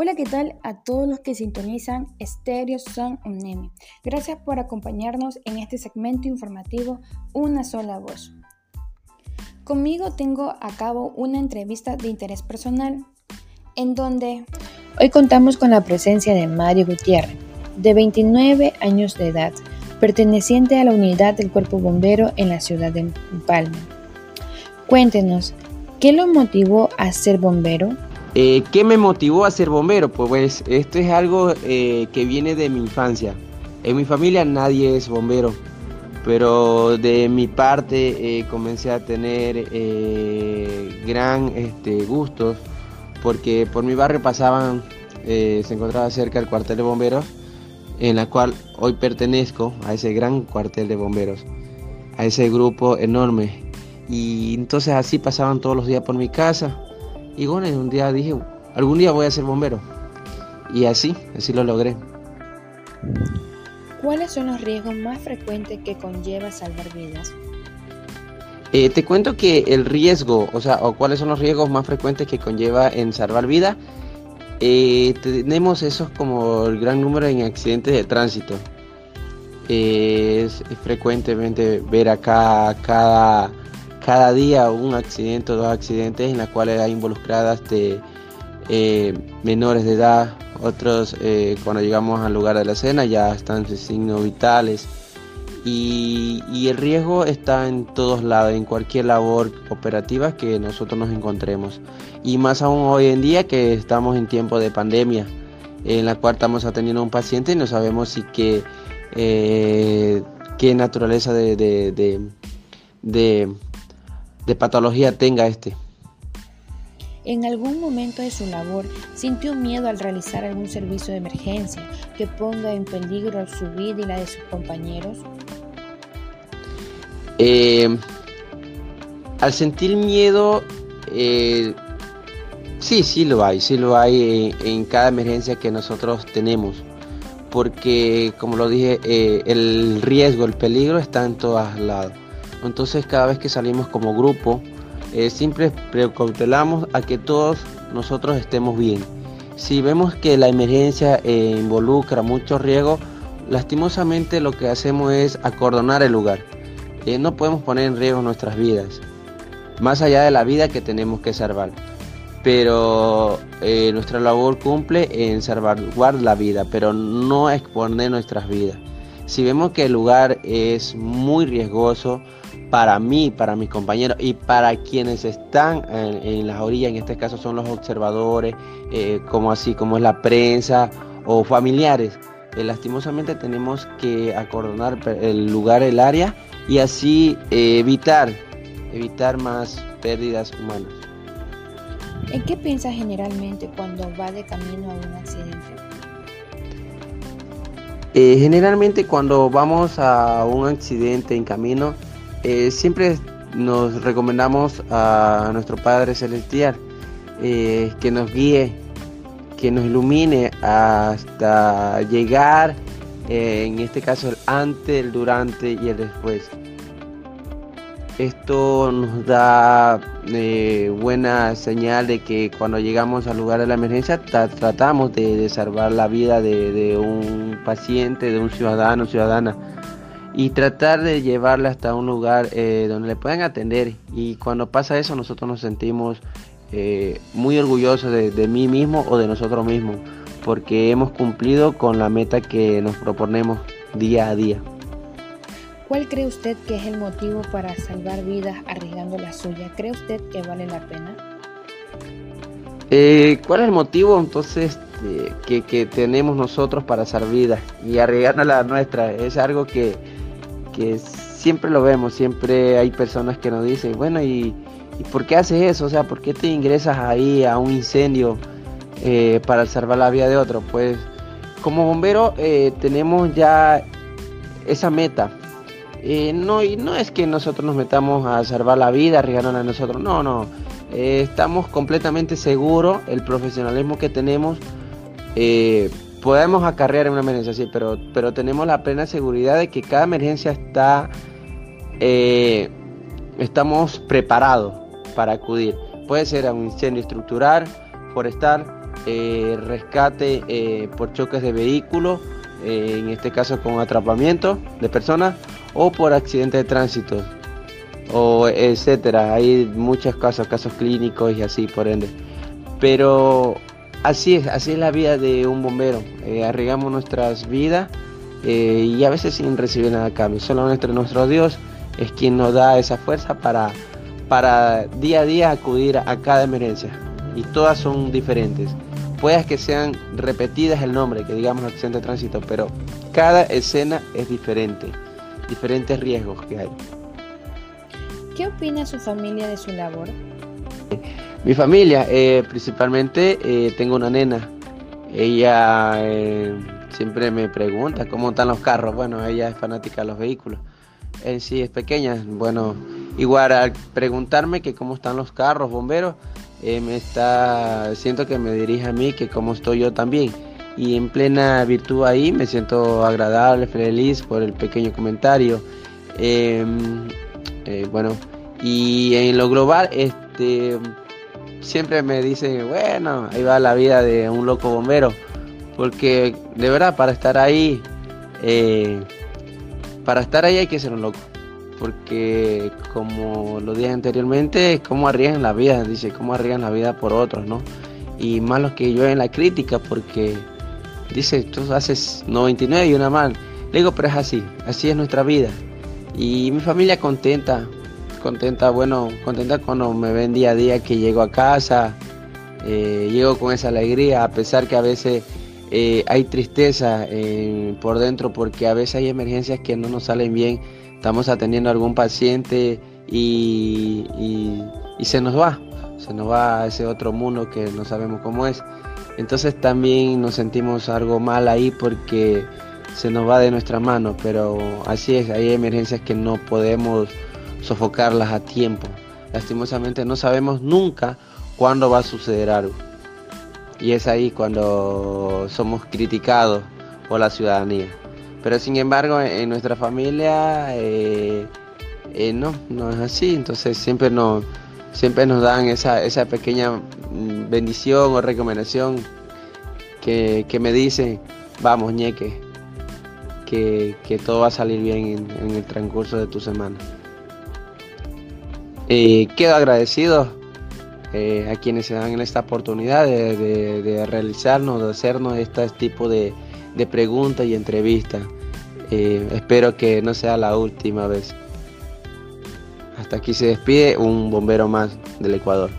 Hola, ¿qué tal a todos los que sintonizan Stereo Son Unemi? Gracias por acompañarnos en este segmento informativo Una sola voz. Conmigo tengo a cabo una entrevista de interés personal en donde hoy contamos con la presencia de Mario Gutiérrez, de 29 años de edad, perteneciente a la unidad del Cuerpo Bombero en la ciudad de Palma. Cuéntenos, ¿qué lo motivó a ser bombero? Eh, ¿Qué me motivó a ser bombero? Pues, esto es algo eh, que viene de mi infancia. En mi familia nadie es bombero, pero de mi parte eh, comencé a tener gran este, gustos porque por mi barrio pasaban, se encontraba cerca el cuartel de bomberos, en la cual hoy pertenezco a ese gran cuartel de bomberos, a ese grupo enorme. Y entonces así pasaban todos los días por mi casa y bueno, un día dije, algún día voy a ser bombero. Y así, así lo logré. ¿Cuáles son los riesgos más frecuentes que conlleva salvar vidas? Eh, te cuento que el riesgo, o sea, o cuáles son los riesgos más frecuentes que conlleva en salvar vida. Eh, tenemos esos como el gran número en accidentes de tránsito. Eh, es, frecuentemente ver acá cada cada día un accidente o dos accidentes en los cuales hay involucradas de eh, menores de edad, otros eh, cuando llegamos al lugar de la escena ya están en signos vitales. Y, el riesgo está en todos lados, en cualquier labor operativa que nosotros nos encontremos. Y más aún hoy en día que estamos en tiempo de pandemia en la cual estamos atendiendo a un paciente y no sabemos si qué, eh, qué naturaleza de patología tenga este. ¿En algún momento de su labor sintió miedo al realizar algún servicio de emergencia que ponga en peligro su vida y la de sus compañeros? Eh, al sentir miedo, eh, sí, sí lo hay, sí lo hay en, cada emergencia que nosotros tenemos, porque como lo dije, eh, el riesgo, el peligro está en todos lados. Entonces cada vez que salimos como grupo, eh, siempre precautelamos a que todos nosotros estemos bien. Si vemos que la emergencia eh, involucra mucho riesgo, lastimosamente lo que hacemos es acordonar el lugar. Eh, no podemos poner en riesgo nuestras vidas, más allá de la vida que tenemos que salvar. Pero nuestra labor cumple en salvaguardar la vida, pero no exponer nuestras vidas. Si vemos que el lugar es muy riesgoso, para mí, para mis compañeros y para quienes están en, las orillas, en este caso son los observadores, eh, como así como es la prensa o familiares. Eh, lastimosamente tenemos que acordonar el lugar, el área y así eh, evitar, evitar más pérdidas humanas. ¿En qué piensa generalmente cuando va de camino a un accidente? generalmente cuando vamos a un accidente en camino, eh, siempre nos recomendamos a nuestro Padre Celestial eh, que nos guíe, que nos ilumine hasta llegar, eh, en este caso, el antes, el durante y el después. Esto nos da buena señal de que cuando llegamos al lugar de la emergencia tratamos de, salvar la vida de un paciente, de un ciudadano, ciudadana y tratar de llevarla hasta un lugar eh, donde le puedan atender. Y cuando pasa eso nosotros nos sentimos eh, muy orgullosos de, mí mismo o de nosotros mismos, porque hemos cumplido con la meta que nos proponemos día a día. ¿Cuál cree usted que es el motivo para salvar vidas arriesgando la suya? ¿Cree usted que vale la pena? Eh, ¿Cuál es el motivo entonces que, que, tenemos nosotros para salvar vidas y arriesgar la nuestra? Es algo que, siempre lo vemos, siempre hay personas que nos dicen, bueno, ¿y, por qué haces eso? O sea, ¿por qué te ingresas ahí a un incendio eh, para salvar la vida de otro? Pues como bombero eh, tenemos ya esa meta. Eh, no, y no es que nosotros nos metamos a salvar la vida, arriesgándonos a nosotros, no, no. estamos completamente seguros, el profesionalismo que tenemos podemos acarrear una emergencia, sí, pero, pero tenemos la plena seguridad de que cada emergencia está, eh, estamos preparados para acudir. Puede ser a un incendio estructural, forestal rescate por choques de vehículos, en este caso con atrapamiento de personas, o por accidente de tránsito, o etcétera. Hay muchos casos, casos clínicos y así, por ende. Pero así es, así es la vida de un bombero. Eh, arriesgamos nuestras vidas eh, y a veces sin recibir nada a cambio. Solo nuestro, nuestro Dios es quien nos da esa fuerza para, para día a día acudir a cada emergencia. Y todas son diferentes. Puedes que sean repetidas el nombre, que digamos accidente de tránsito, pero cada escena es diferente. Diferentes riesgos que hay. ¿Qué opina su familia de su labor? Mi familia, eh, principalmente eh, tengo una nena. Ella eh, siempre me pregunta cómo están los carros. Bueno, ella es fanática de los vehículos. En sí es pequeña. Bueno, igual al preguntarme que cómo están los carros, bomberos, me está, siento que me dirige a mí, que cómo estoy yo también. Y en plena virtud ahí me siento agradable, feliz por el pequeño comentario. Em, bueno, y en lo global, este siempre me dicen, bueno, ahí va la vida de un loco bombero. Porque de verdad, para estar ahí, eh, para estar ahí hay que ser un loco. Porque como lo dije anteriormente, cómo arriesgan la vida, dice, cómo arriesgan la vida por otros, ¿no? Y más los que yo en la crítica, porque dice, tú haces 99 y una mal. Le digo, pero es así, así es nuestra vida. Y mi familia contenta, contenta, bueno, contenta cuando me ven día a día que llego a casa, eh, llego con esa alegría, a pesar que a veces eh, hay tristeza eh, por dentro porque a veces hay emergencias que no nos salen bien, estamos atendiendo a algún paciente y, y se nos va, se nos va a ese otro mundo que no sabemos cómo es. Entonces también nos sentimos algo mal ahí porque se nos va de nuestra mano, pero así es, hay emergencias que no podemos sofocarlas a tiempo. Lastimosamente no sabemos nunca cuándo va a suceder algo. Y es ahí cuando somos criticados por la ciudadanía. Pero sin embargo en nuestra familia eh, eh, no, no es así. Entonces siempre nos, siempre nos dan esa, esa pequeña mm, bendición o recomendación que, me dicen, vamos ñeque, que, todo va a salir bien en el transcurso de tu semana. Eh, quedo agradecido eh, a quienes se dan esta oportunidad de, realizarnos, de hacernos este tipo de, preguntas y entrevistas. Eh, espero que no sea la última vez. Hasta aquí se despide un bombero más del Ecuador.